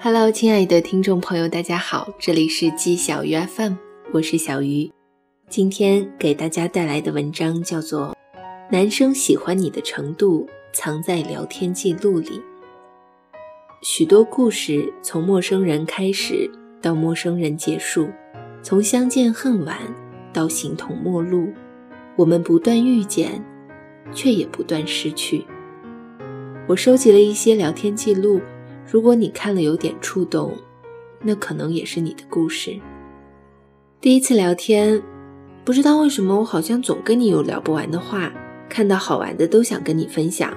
Hello，亲爱的听众朋友，大家好，这里是季小鱼 FM，我是小鱼。今天给大家带来的文章叫做《男生喜欢你的程度藏在聊天记录里》。许多故事从陌生人开始，到陌生人结束；从相见恨晚到形同陌路，我们不断遇见，却也不断失去。我收集了一些聊天记录。如果你看了有点触动，那可能也是你的故事。第一次聊天，不知道为什么我好像总跟你有聊不完的话，看到好玩的都想跟你分享。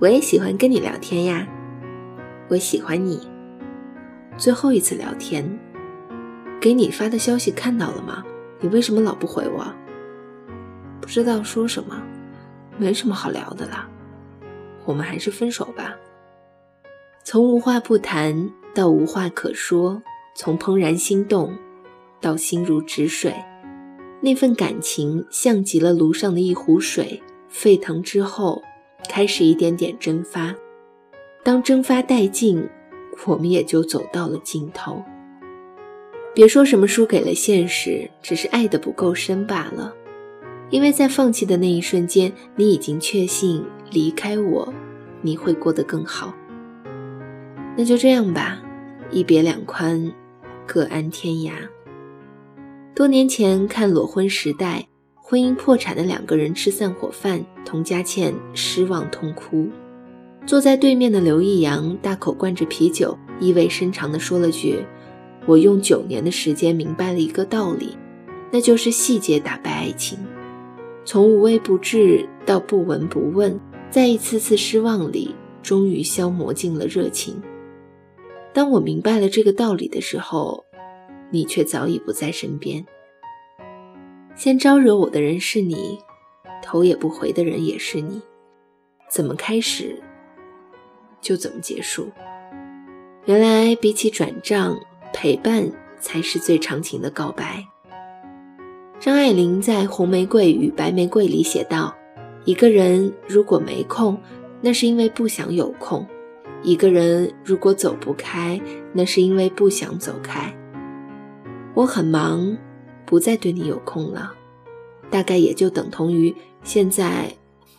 我也喜欢跟你聊天呀，我喜欢你。最后一次聊天，给你发的消息看到了吗？你为什么老不回我？不知道说什么，没什么好聊的了，我们还是分手吧。从无话不谈到无话可说，从怦然心动到心如止水，那份感情像极了炉上的一壶水，沸腾之后开始一点点蒸发。当蒸发殆尽，我们也就走到了尽头。别说什么输给了现实，只是爱的不够深罢了。因为在放弃的那一瞬间，你已经确信离开我，你会过得更好。那就这样吧，一别两宽，各安天涯。多年前看《裸婚时代》，婚姻破产的两个人吃散伙饭，童佳倩失望痛哭。坐在对面的刘易阳大口灌着啤酒，意味深长地说了句：“我用九年的时间明白了一个道理，那就是细节打败爱情。从无微不至到不闻不问，在一次次失望里，终于消磨尽了热情。”当我明白了这个道理的时候，你却早已不在身边。先招惹我的人是你，头也不回的人也是你。怎么开始，就怎么结束。原来比起转账，陪伴才是最长情的告白。张爱玲在《红玫瑰与白玫瑰》里写道：“一个人如果没空，那是因为不想有空。”一个人如果走不开，那是因为不想走开。我很忙，不再对你有空了，大概也就等同于现在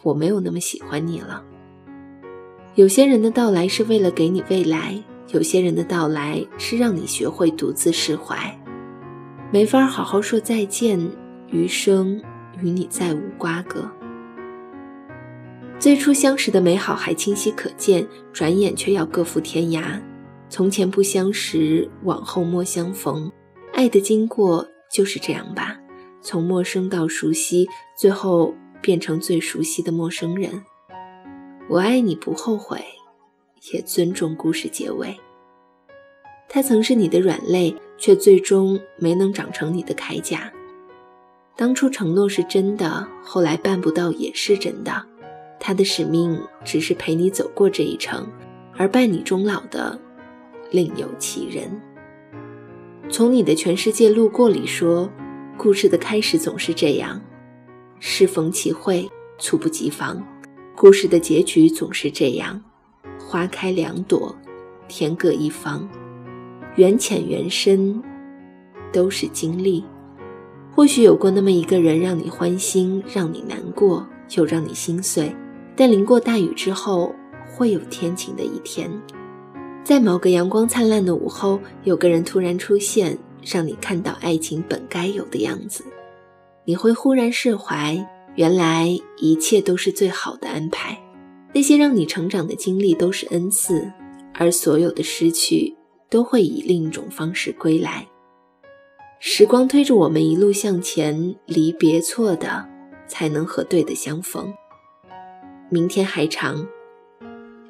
我没有那么喜欢你了。有些人的到来是为了给你未来，有些人的到来是让你学会独自释怀。没法好好说再见，余生与你再无瓜葛。最初相识的美好还清晰可见，转眼却要各赴天涯。从前不相识，往后莫相逢。爱的经过就是这样吧，从陌生到熟悉，最后变成最熟悉的陌生人。我爱你不后悔，也尊重故事结尾。他曾是你的软肋，却最终没能长成你的铠甲。当初承诺是真的，后来办不到也是真的。他的使命只是陪你走过这一程，而伴你终老的另有其人。从你的全世界路过里说，故事的开始总是这样：适逢其会，猝不及防；故事的结局总是这样：花开两朵，天各一方。缘浅缘深，都是经历。或许有过那么一个人，让你欢心，让你难过，又让你心碎。但淋过大雨之后，会有天晴的一天。在某个阳光灿烂的午后，有个人突然出现，让你看到爱情本该有的样子。你会忽然释怀，原来一切都是最好的安排。那些让你成长的经历都是恩赐，而所有的失去都会以另一种方式归来。时光推着我们一路向前，离别错的，才能和对的相逢。明天还长，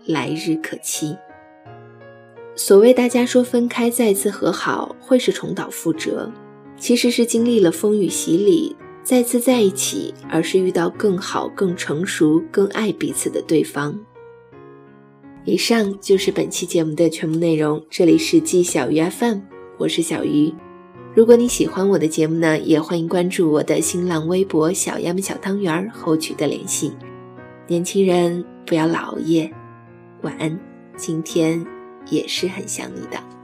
来日可期。所谓大家说分开再次和好会是重蹈覆辙，其实是经历了风雨洗礼，再次在一起，而是遇到更好、更成熟、更爱彼此的对方。以上就是本期节目的全部内容。这里是季小鱼 FM，我是小鱼。如果你喜欢我的节目呢，也欢迎关注我的新浪微博“小鸭们小汤圆儿”和我取得联系。年轻人不要老熬夜。晚安，今天也是很想你的。